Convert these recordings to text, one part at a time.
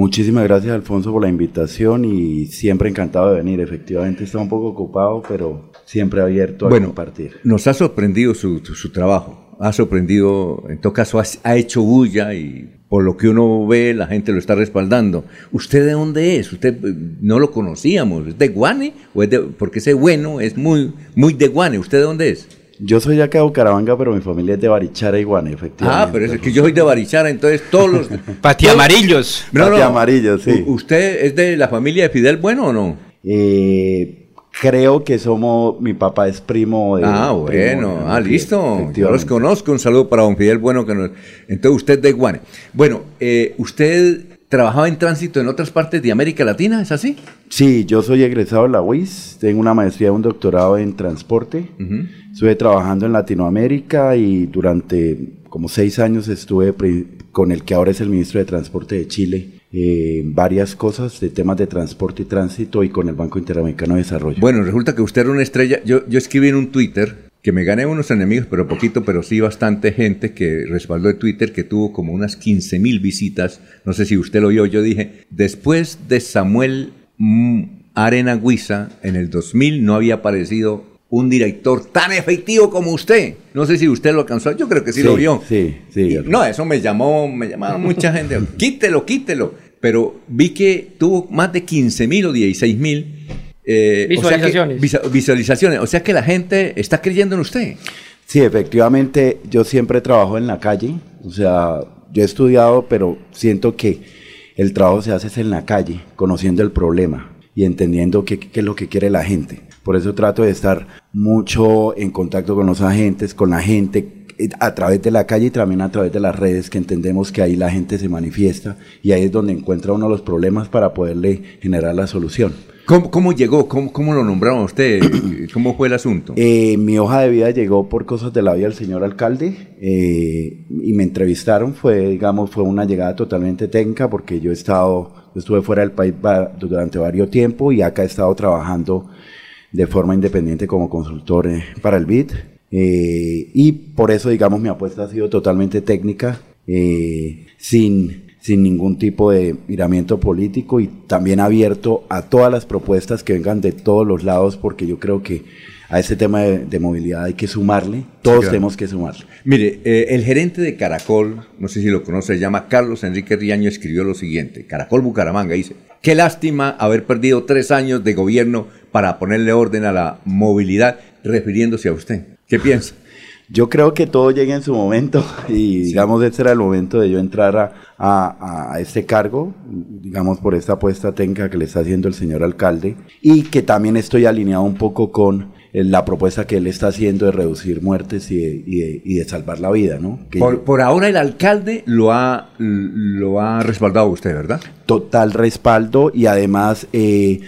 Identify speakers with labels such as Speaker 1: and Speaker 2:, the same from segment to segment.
Speaker 1: Muchísimas gracias Alfonso por la invitación y siempre encantado de venir. Efectivamente está un poco ocupado, pero siempre abierto a compartir.
Speaker 2: Nos ha sorprendido su, trabajo, ha sorprendido, en todo caso ha, hecho bulla y por lo que uno ve la gente lo está respaldando. ¿Usted de dónde es? Usted eh, no lo conocíamos, ¿es de Guane? ¿O es de, porque ese bueno es muy, muy de Guane, ¿usted de dónde es?
Speaker 1: Yo soy de acá de Bucaramanga, pero mi familia es de Barichara y Guane, efectivamente.
Speaker 2: Ah, pero es que yo soy de Barichara, entonces todos los...
Speaker 3: Patiamarillos.
Speaker 1: No, Patiamarillos, sí.
Speaker 2: ¿Usted es de la familia de Fidel Bueno o no?
Speaker 1: Eh, creo que somos, mi papá es primo de...
Speaker 2: Ah, bueno, ah, listo. Yo los conozco, un saludo para don Fidel Bueno, que nos, entonces usted de Guane. Bueno, eh, usted trabajaba en tránsito en otras partes de América Latina, ¿es así?
Speaker 1: Sí, yo soy egresado de la UIS, tengo una maestría y un doctorado en transporte. Estuve trabajando en Latinoamérica y durante como seis años estuve con el que ahora es el ministro de Transporte de Chile. Eh, varias cosas de temas de transporte y tránsito y con el Banco Interamericano de Desarrollo.
Speaker 2: Bueno, resulta que usted era una estrella. Yo, yo escribí en un Twitter que me gané unos enemigos, pero poquito, pero sí bastante gente que respaldó el Twitter, que tuvo como unas 15 mil visitas. No sé si usted lo vio, yo dije, después de Samuel Arena Guisa, en el 2000 no había aparecido un director tan efectivo como usted. No sé si usted lo alcanzó, yo creo que sí, lo vio.
Speaker 1: Sí, sí.
Speaker 2: no, eso me llamó, me llamaron mucha gente, quítelo, quítelo. Pero vi que tuvo más de 15 mil o 16 mil
Speaker 3: eh, visualizaciones.
Speaker 2: visualizaciones. O sea que la gente está creyendo en usted.
Speaker 1: Sí, efectivamente, yo siempre trabajo en la calle. O sea, yo he estudiado, pero siento que el trabajo se hace en la calle, conociendo el problema y entendiendo qué, qué es lo que quiere la gente. Por eso trato de estar mucho en contacto con los agentes, con la gente, a través de la calle y también a través de las redes, que entendemos que ahí la gente se manifiesta y ahí es donde encuentra uno los problemas para poderle generar la solución.
Speaker 2: ¿Cómo, llegó? ¿Cómo, lo nombraron usted? ¿Cómo fue el asunto?
Speaker 1: Eh, mi hoja de vida llegó por cosas de la vida del señor alcalde eh, y me entrevistaron. Fue, digamos, fue una llegada totalmente técnica porque yo he estado, estuve fuera del país durante varios tiempos y acá he estado trabajando de forma independiente como consultor eh, para el BID. Y por eso, digamos, mi apuesta ha sido totalmente técnica, sin sin ningún tipo de miramiento político y también abierto a todas las propuestas que vengan de todos los lados, porque yo creo que a ese tema de, movilidad hay que sumarle, todos tenemos que sumarle.
Speaker 2: Mire, eh, el gerente de Caracol, no sé si lo conoce, se llama Carlos Enrique Riaño, escribió lo siguiente, Caracol Bucaramanga dice, qué lástima haber perdido tres años de gobierno para ponerle orden a la movilidad, refiriéndose a usted. ¿Qué piensa?
Speaker 1: Yo creo que todo llega en su momento y digamos ese era el momento de yo entrar a, este cargo, digamos por esta apuesta técnica que le está haciendo el señor alcalde y que también estoy alineado un poco con eh, la propuesta que él está haciendo de reducir muertes y de, salvar la vida, ¿no?
Speaker 2: por, ahora el alcalde lo ha, lo ha respaldado usted, ¿verdad?
Speaker 1: Total respaldo y además... Eh,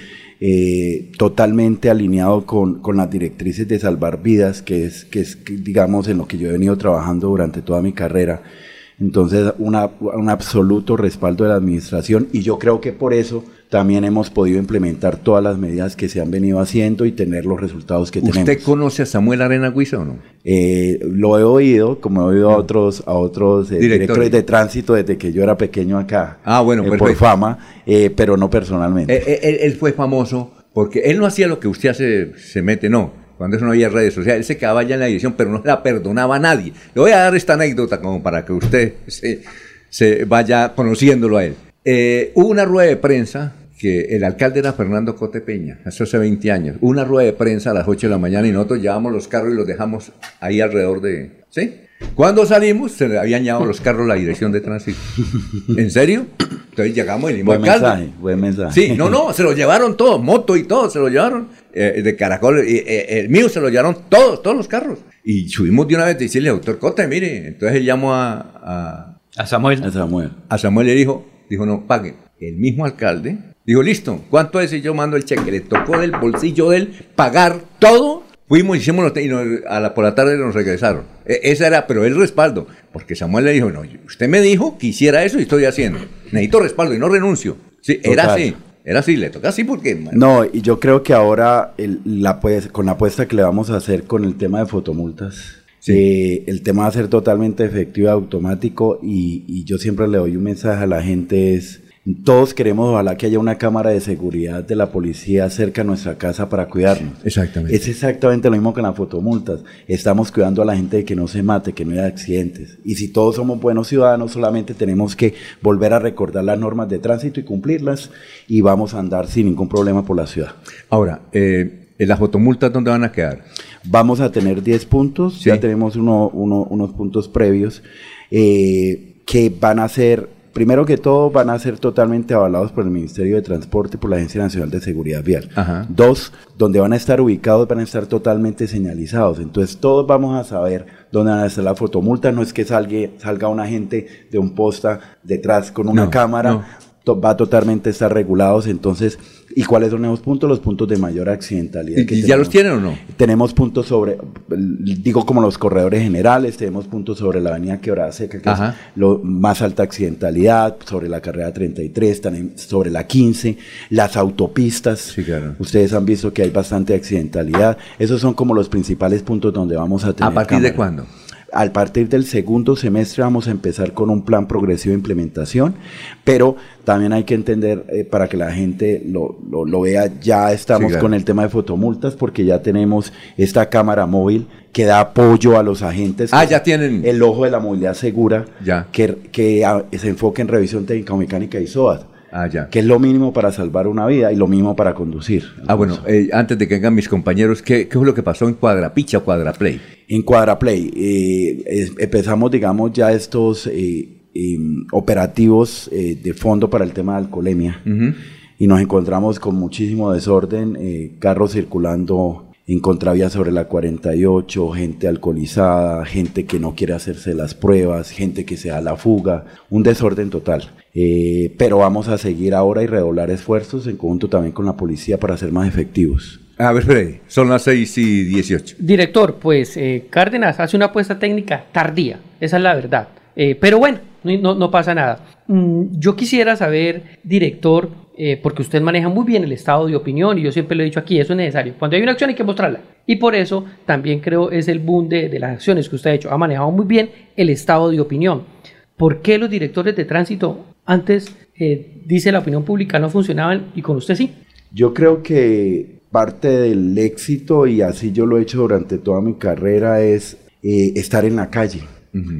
Speaker 1: eh, totalmente alineado con, con, las directrices de salvar vidas, que es, que es, digamos, en lo que yo he venido trabajando durante toda mi carrera. Entonces, una, un absoluto respaldo de la administración y yo creo que por eso también hemos podido implementar todas las medidas que se han venido haciendo y tener los resultados que tenemos.
Speaker 2: ¿Usted conoce a Samuel Arena Guisa o no?
Speaker 1: Eh, lo he oído, como he oído a otros, a otros eh, directores de tránsito desde que yo era pequeño acá.
Speaker 2: Ah, bueno,
Speaker 1: eh, por fama, pero no personalmente.
Speaker 2: Él, fue famoso porque él no hacía lo que usted hace, se mete, no. Cuando eso no había redes sociales, él se quedaba ya en la dirección, pero no la perdonaba a nadie. Le voy a dar esta anécdota como para que usted se, se vaya conociéndolo a él. hubo una rueda de prensa que el alcalde era Fernando Cote Peña, hace 20 años, una rueda de prensa a las 8 de la mañana y nosotros llevamos los carros y los dejamos ahí alrededor de... ¿Sí? Cuando salimos se le habían llevado los carros a la dirección de tránsito. ¿En serio? Entonces llegamos y le
Speaker 1: buen mensaje, buen mensaje.
Speaker 2: Sí, no, no, se lo llevaron todos, moto y todo, se lo llevaron. Eh, de Caracol, eh, el mío se lo llevaron todos, todos los carros. Y subimos de una vez y decirle, doctor Cote, mire, entonces él llamó a,
Speaker 3: a, Samuel.
Speaker 1: A Samuel.
Speaker 2: A Samuel le dijo, dijo, no, pague. El mismo alcalde Dijo, listo, ¿cuánto es? Y yo mando el cheque. Le tocó del bolsillo de él pagar todo. Fuimos, hicimos los y a la, por la tarde nos regresaron. E, esa era, pero el respaldo. Porque Samuel le dijo, no, usted me dijo que hiciera eso y estoy haciendo. Necesito respaldo y no renuncio. Sí, era así. Era así, le toca así porque...
Speaker 1: No, y yo creo que ahora la, pues, con la apuesta que le vamos a hacer con el tema de fotomultas, eh, el tema va a ser totalmente efectivo, automático y, y yo siempre le doy un mensaje a la gente es Todos queremos, ojalá que haya una cámara de seguridad de la policía cerca a nuestra casa para cuidarnos.
Speaker 2: Exactamente.
Speaker 1: Es exactamente lo mismo con las fotomultas. Estamos cuidando a la gente de que no se mate, que no haya accidentes. Y si todos somos buenos ciudadanos, solamente tenemos que volver a recordar las normas de tránsito y cumplirlas y vamos a andar sin ningún problema por la ciudad.
Speaker 2: Ahora, eh, ¿en las fotomultas dónde van a quedar?
Speaker 1: Vamos a tener 10 puntos, ya tenemos unos puntos previos eh, que van a ser primero que todo, van a ser totalmente avalados por el Ministerio de Transporte y por la Agencia Nacional de Seguridad Vial. Dos, donde van a estar ubicados, van a estar totalmente señalizados. Entonces, todos vamos a saber dónde van a estar la fotomulta. No es que salga, salga un agente de un posta detrás con una cámara. Va totalmente a estar regulados. Entonces, ¿Y cuáles son esos puntos? Los puntos de mayor accidentalidad.
Speaker 2: ¿Y, ya los tienen o no?
Speaker 1: Tenemos puntos sobre, digo como los corredores generales, tenemos puntos sobre la avenida Quebrada Seca, que es lo más alta accidentalidad, sobre la carrera 33, también sobre la 15, las autopistas.
Speaker 2: Sí, claro.
Speaker 1: Ustedes han visto que hay bastante accidentalidad. Esos son como los principales puntos donde vamos a tener.
Speaker 2: ¿A partir de cuándo?
Speaker 1: Al partir del segundo semestre vamos a empezar con un plan progresivo de implementación, pero también hay que entender, eh, para que la gente lo, lo, vea, ya estamos con el tema de fotomultas porque ya tenemos esta cámara móvil que da apoyo a los agentes.
Speaker 2: Ah, ya tienen.
Speaker 1: El ojo de la movilidad segura,
Speaker 2: ya.
Speaker 1: que, que se enfoque en revisión técnica mecánica y SOAT.
Speaker 2: Ah, ya.
Speaker 1: Que es lo mínimo para salvar una vida y lo mismo para conducir.
Speaker 2: Ah, bueno, eh, antes de que vengan mis compañeros, ¿qué, ¿qué, fue lo que pasó en Cuadrapicha o Cuadraplay?
Speaker 1: En Cuadraplay, eh, empezamos, digamos, ya estos eh, em, operativos de fondo para el tema de alcoholemia y nos encontramos con muchísimo desorden, carros circulando en contravía sobre la 48, gente alcoholizada, gente que no quiere hacerse las pruebas, gente que se da la fuga, un desorden total. Eh, pero vamos a seguir ahora y redoblar esfuerzos en conjunto también con la policía para ser más efectivos.
Speaker 2: A ver, Freddy, son las 6 y 18.
Speaker 3: Director, pues eh, Cárdenas hace una apuesta técnica tardía, esa es la verdad. Eh, pero bueno, no, no pasa nada. Mm, yo quisiera saber, director, eh, porque usted maneja muy bien el estado de opinión y yo siempre lo he dicho aquí, eso es necesario. Cuando hay una acción hay que mostrarla. Y por eso también creo es el boom de, las acciones que usted ha hecho. Ha manejado muy bien el estado de opinión. ¿Por qué los directores de tránsito antes, eh, dice la opinión pública, no funcionaban y con usted sí?
Speaker 1: Yo creo que parte del éxito, y así yo lo he hecho durante toda mi carrera, es eh, estar en la calle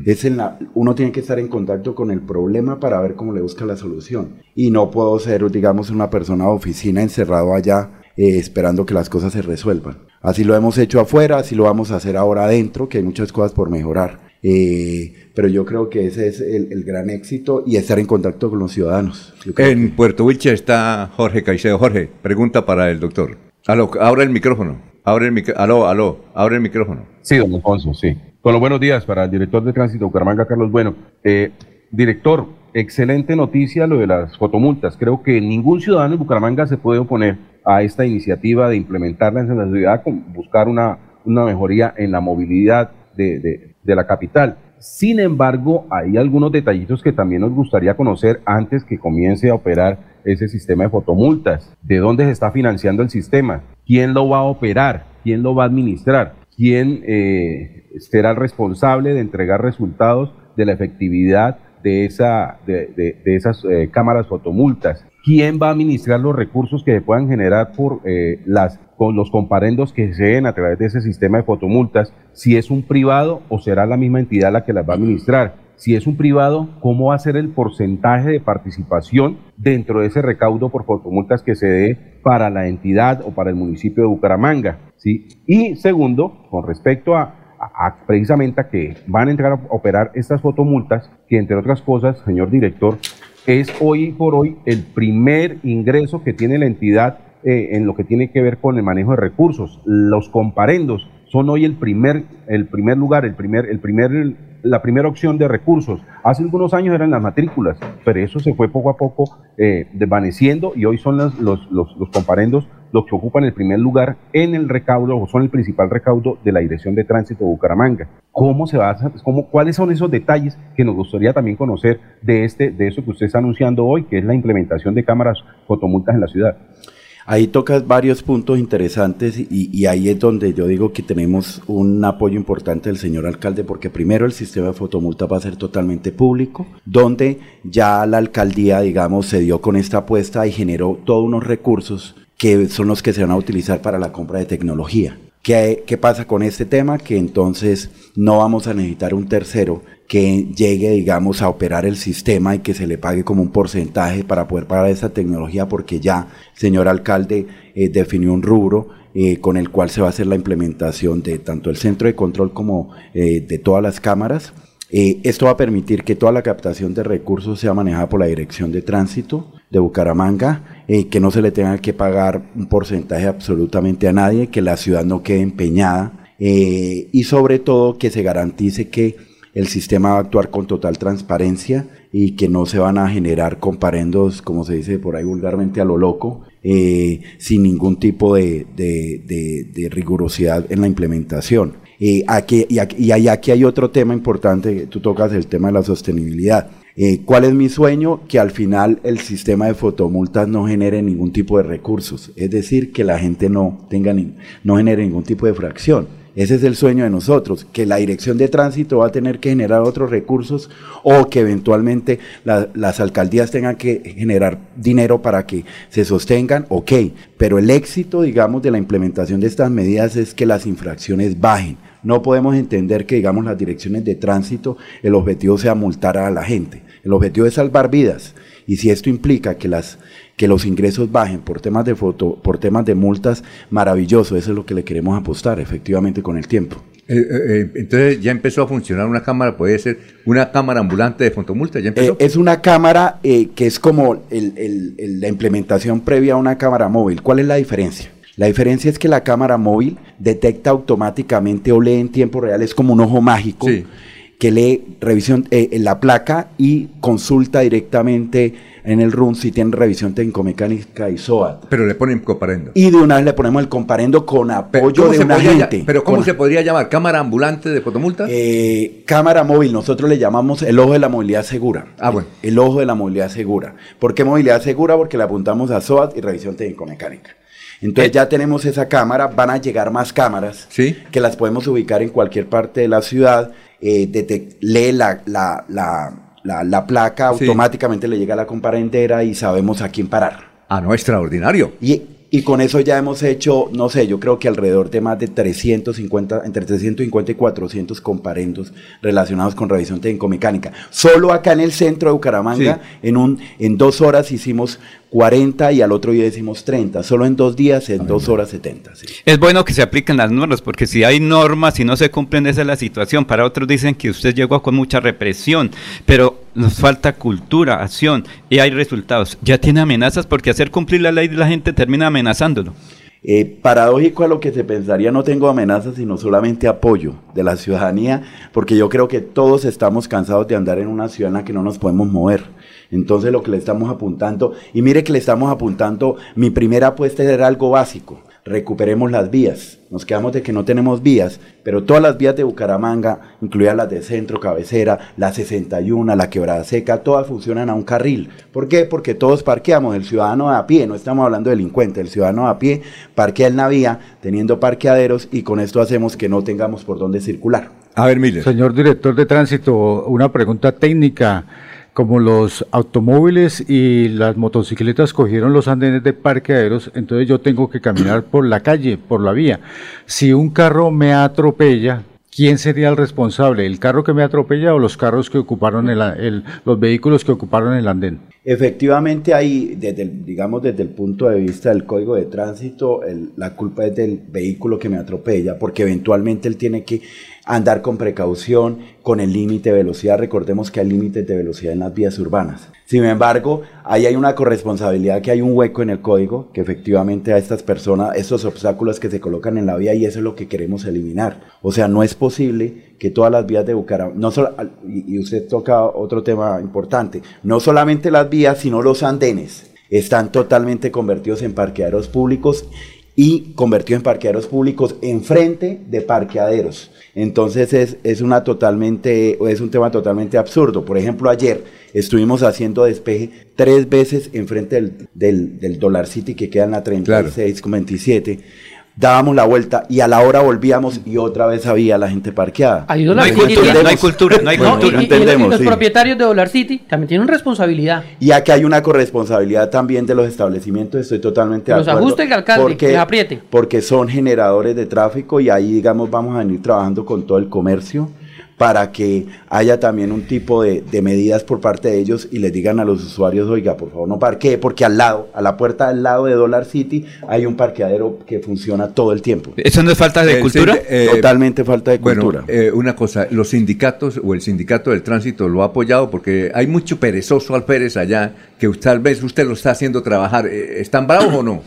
Speaker 1: es en la, uno tiene que estar en contacto con el problema para ver cómo le busca la solución. Y no puedo ser, digamos, una persona de oficina encerrado allá eh, esperando que las cosas se resuelvan. Así lo hemos hecho afuera, así lo vamos a hacer ahora adentro, que hay muchas cosas por mejorar. Eh, pero yo creo que ese es el, gran éxito y estar en contacto con los ciudadanos.
Speaker 2: En Puerto Wilche está Jorge Caicedo. Jorge, pregunta para el doctor. Aló, abre el micrófono. Abre el micrófono. Aló, aló, abre el micrófono.
Speaker 4: Sí, don Alfonso, sí. Con los buenos días para el director de tránsito Bucaramanga, Carlos Bueno. Eh, director, excelente noticia lo de las fotomultas. Creo que ningún ciudadano de Bucaramanga se puede oponer a esta iniciativa de implementarlas en la ciudad, con buscar una, una mejoría en la movilidad de, de la capital. Sin embargo, hay algunos detallitos que también nos gustaría conocer antes que comience a operar ese sistema de fotomultas. ¿De dónde se está financiando el sistema? ¿Quién lo va a operar? ¿Quién lo va a administrar? ¿Quién eh, será el responsable de entregar resultados de la efectividad de, esa, de, esas eh, cámaras fotomultas. ¿Quién va a administrar los recursos que se puedan generar por eh, las, con los comparendos que se den a través de ese sistema de fotomultas? Si es un privado o será la misma entidad la que las va a administrar. Si es un privado, ¿cómo va a ser el porcentaje de participación dentro de ese recaudo por fotomultas que se dé para la entidad o para el municipio de Bucaramanga? ¿sí? Y segundo, con respecto a precisamente a que van a entrar a operar estas fotomultas, que entre otras cosas, señor director, es hoy por hoy el primer ingreso que tiene la entidad eh, en lo que tiene que ver con el manejo de recursos. Los comparendos son hoy el primer, el primer lugar, el primer, el primer la primera opción de recursos. Hace algunos años eran las matrículas, pero eso se fue poco a poco eh, desvaneciendo y hoy son los, los, los, comparendos los que ocupan el primer lugar en el recaudo o son el principal recaudo de la Dirección de Tránsito de Bucaramanga. ¿Cómo se basa, cómo, cuáles son esos detalles que nos gustaría también conocer de, este, de eso que usted está anunciando hoy, que es la implementación de cámaras fotomultas en la ciudad?
Speaker 1: Ahí tocas varios puntos interesantes y, y, ahí es donde yo digo que tenemos un apoyo importante del señor alcalde porque primero el sistema de fotomulta va a ser totalmente público, donde ya la alcaldía, digamos, se dio con esta apuesta y generó todos unos recursos que son los que se van a utilizar para la compra de tecnología. ¿Qué, ¿Qué, pasa con este tema? Que entonces no vamos a necesitar un tercero que llegue, digamos, a operar el sistema y que se le pague como un porcentaje para poder pagar esa tecnología, porque ya señor alcalde eh, definió un rubro eh, con el cual se va a hacer la implementación de tanto el centro de control como eh, de todas las cámaras. esto va a permitir que toda la captación de recursos sea manejada por la Dirección de Tránsito de Bucaramanga, que no se le tenga que pagar un porcentaje absolutamente a nadie, que la ciudad no quede empeñada y sobre todo que se garantice que el sistema va a actuar con total transparencia y que no se van a generar comparendos, como se dice por ahí vulgarmente, a lo loco, eh, sin ningún tipo de, rigurosidad en la implementación. Eh, aquí, y, aquí, y aquí hay otro tema importante, tú tocas el tema de la sostenibilidad. Eh, ¿Cuál es mi sueño? Que al final el sistema de fotomultas no genere ningún tipo de recursos, es decir, que la gente no, tenga no genere ningún tipo de fracción. Ese es el sueño de nosotros, que la dirección de tránsito va a tener que generar otros recursos o que eventualmente las alcaldías tengan que generar dinero para que se sostengan, ok, pero el éxito, digamos, de la implementación de estas medidas es que las infracciones bajen. No podemos entender que, digamos, las direcciones de tránsito, el objetivo sea multar a la gente. El objetivo es salvar vidas. Y si esto implica que las que los ingresos bajen por temas de foto, por temas de multas, maravilloso, eso es lo que le queremos apostar efectivamente con el tiempo.
Speaker 2: Eh, eh, eh, entonces ya empezó a funcionar una cámara, puede ser una cámara ambulante de fotomulta, ya empezó.
Speaker 1: es una cámara que es como la implementación previa a una cámara móvil. ¿Cuál es la diferencia? La diferencia es que la cámara móvil detecta automáticamente o lee en tiempo real, es como un ojo mágico que lee revisión en la placa y consulta directamente en el RUN si tienen revisión técnico-mecánica y SOAT.
Speaker 2: Pero le ponen comparendo.
Speaker 1: Y de una vez le ponemos el comparendo con apoyo de un agente.
Speaker 2: ¿Pero cómo se podría llamar? ¿Cámara ambulante de fotomulta?
Speaker 1: Eh, cámara móvil, nosotros le llamamos el ojo de la movilidad segura.
Speaker 2: Ah, bueno.
Speaker 1: El, ojo de la movilidad segura. ¿Por qué movilidad segura? Porque le apuntamos a SOAT y revisión técnico-mecánica. Entonces eh. ya tenemos esa cámara, van a llegar más cámaras
Speaker 2: ¿Sí?
Speaker 1: que las podemos ubicar en cualquier parte de la ciudad. Eh, lee la, la, la la, placa, automáticamente le llega a la comparendera y sabemos a quién parar.
Speaker 2: Ah, no, extraordinario.
Speaker 1: Y, y con eso ya hemos hecho, no sé, yo creo que alrededor de más de 350, entre 350 y 400 comparendos relacionados con revisión técnico-mecánica. Solo acá en el centro de Bucaramanga, en, un, en dos horas hicimos 40 y al otro día decimos 30. Solo en dos días, en dos horas 70.
Speaker 5: Es bueno que se apliquen las normas, porque si hay normas y no se cumplen, esa es la situación. Para otros dicen que usted llegó con mucha represión, pero nos falta cultura, acción y hay resultados. Ya tiene amenazas porque hacer cumplir la ley de la gente termina amenazándolo.
Speaker 1: Eh, paradójico a lo que se pensaría, no tengo amenazas, sino solamente apoyo de la ciudadanía, porque yo creo que todos estamos cansados de andar en una ciudad en la que no nos podemos mover entonces lo que le estamos apuntando, y mire que le estamos apuntando, mi primera apuesta era algo básico, recuperemos las vías. Nos quedamos de que no tenemos vías, pero todas las vías de Bucaramanga, incluidas las de centro, cabecera, la 61, la quebrada seca, todas funcionan a un carril. ¿Por qué? Porque todos parqueamos, el ciudadano a pie, no estamos hablando de delincuente, el ciudadano a pie parquea en la vía teniendo parqueaderos y con esto hacemos que no tengamos por dónde circular.
Speaker 6: A ver, Miller. Señor director de tránsito, una pregunta técnica como los automóviles y las motocicletas cogieron los andenes de parqueaderos, entonces yo tengo que caminar por la calle, por la vía. Si un carro me atropella, ¿quién sería el responsable? ¿El carro que me atropella o los carros que ocuparon el, los vehículos que ocuparon el andén?
Speaker 1: Efectivamente, ahí, desde digamos desde el punto de vista del código de tránsito, la culpa es del vehículo que me atropella, porque eventualmente él tiene que andar con precaución, con el límite de velocidad. Recordemos que hay límites de velocidad en las vías urbanas. Sin embargo, ahí hay una corresponsabilidad, que hay un hueco en el código, que efectivamente a estas personas, estos obstáculos que se colocan en la vía, y eso es lo que queremos eliminar. O sea, no es posible que todas las vías de Bucaramanga, no solo, y usted toca otro tema importante, no solamente las vías, sino los andenes, están totalmente convertidos en parqueaderos públicos y convertido en parqueaderos públicos enfrente de parqueaderos. Entonces es, es, una totalmente, es un tema totalmente absurdo. Por ejemplo, ayer estuvimos haciendo despeje tres veces enfrente del, del, del Dollar City que queda en la 36,27 dábamos la vuelta y a la hora volvíamos y otra vez había la gente parqueada.
Speaker 5: no, hay cultura, no hay cultura, no hay cultura,
Speaker 3: entendemos, y, los propietarios de Dollar City también tienen responsabilidad.
Speaker 1: Y aquí hay una corresponsabilidad también de los establecimientos, estoy totalmente
Speaker 3: de acuerdo. Los ajuste el alcalde,
Speaker 1: porque,
Speaker 3: que apriete.
Speaker 1: Porque son generadores de tráfico y ahí, digamos, vamos a venir trabajando con todo el comercio para que haya también un tipo de, medidas por parte de ellos y les digan a los usuarios, oiga, por favor no parquee, porque al lado, a la puerta del lado de Dollar City, hay un parqueadero que funciona todo el tiempo.
Speaker 5: ¿Eso no es falta de eh, cultura?
Speaker 1: Eh, Totalmente falta de cultura.
Speaker 2: Eh, una cosa, los sindicatos o el sindicato del tránsito lo ha apoyado porque hay mucho perezoso alférez allá que tal vez usted lo está haciendo trabajar. ¿Están bravos o no?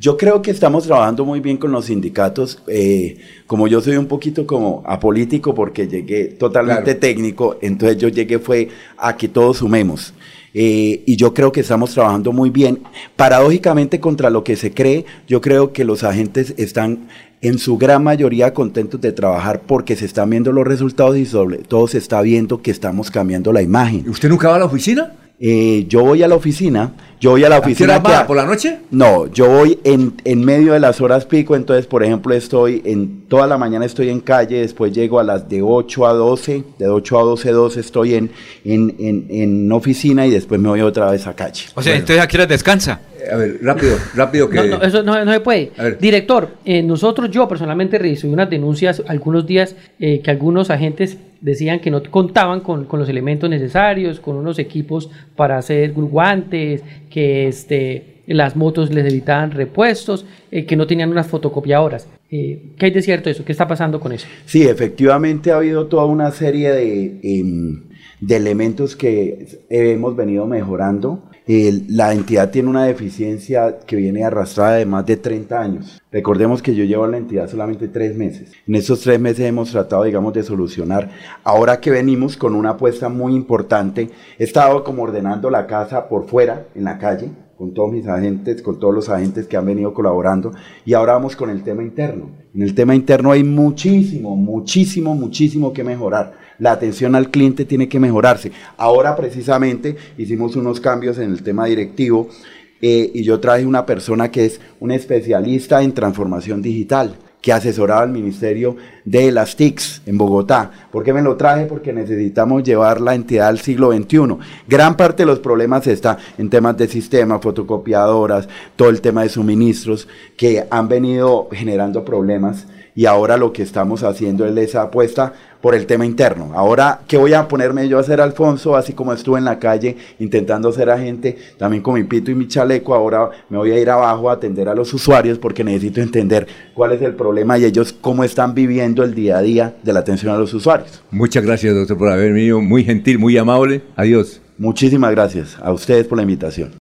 Speaker 1: Yo creo que estamos trabajando muy bien con los sindicatos. Eh, como yo soy un poquito como apolítico porque llegué totalmente técnico, entonces yo llegué fue a que todos sumemos. Eh, y yo creo que estamos trabajando muy bien. Paradójicamente, contra lo que se cree, yo creo que los agentes están en su gran mayoría contentos de trabajar porque se están viendo los resultados y sobre todo se está viendo que estamos cambiando la imagen.
Speaker 2: ¿Usted nunca va a la oficina?
Speaker 1: Eh, yo voy a la oficina, yo voy a la oficina.
Speaker 2: ¿A qué hora va? ¿Por la noche?
Speaker 1: No, yo voy en, en, medio de las horas pico, entonces, por ejemplo, estoy en toda la mañana estoy en calle, después llego a las de 8 a 12, de 8 a 12, 12 estoy en, en, en, en oficina y después me voy otra vez a calle.
Speaker 5: O sea, entonces, ¿a qué hora descansa?
Speaker 2: A ver, rápido, rápido que...
Speaker 3: No, eso no, se puede. Director, eh, nosotros, yo personalmente recibí unas denuncias algunos días eh, que algunos agentes decían que no contaban con, con, los elementos necesarios, con unos equipos para hacer guantes, que este, las motos les evitaban repuestos, eh, que no tenían unas fotocopiadoras. ¿Qué hay de cierto eso? ¿Qué está pasando con eso?
Speaker 1: Sí, efectivamente ha habido toda una serie de, em, de elementos que hemos venido mejorando la entidad tiene una deficiencia que viene arrastrada de más de 30 años. Recordemos que yo llevo a la entidad solamente tres meses. En estos tres meses hemos tratado, digamos, de solucionar. Ahora que venimos con una apuesta muy importante, he estado como ordenando la casa por fuera, en la calle, con todos mis agentes, con todos los agentes que han venido colaborando, y ahora vamos con el tema interno. En el tema interno hay muchísimo, muchísimo, muchísimo que mejorar la atención al cliente tiene que mejorarse. Ahora precisamente hicimos unos cambios en el tema directivo eh, y yo traje una persona que es un especialista en transformación digital que asesoraba al Ministerio de las TICs en Bogotá. ¿Por qué me lo traje? Porque necesitamos llevar la entidad al siglo XXI. Gran parte de los problemas está en temas de sistemas, fotocopiadoras, todo el tema de suministros que han venido generando problemas y ahora lo que estamos haciendo es esa apuesta por el tema interno. Ahora, ¿qué voy a ponerme yo a hacer, Alfonso? Así como estuve en la calle intentando ser agente, también con mi pito y mi chaleco, ahora me voy a ir abajo a atender a los usuarios porque necesito entender cuál es el problema y ellos cómo están viviendo el día a día de la atención a los usuarios.
Speaker 2: Muchas gracias, doctor, por haber venido. Muy gentil, muy amable. Adiós.
Speaker 1: Muchísimas gracias a ustedes por la invitación.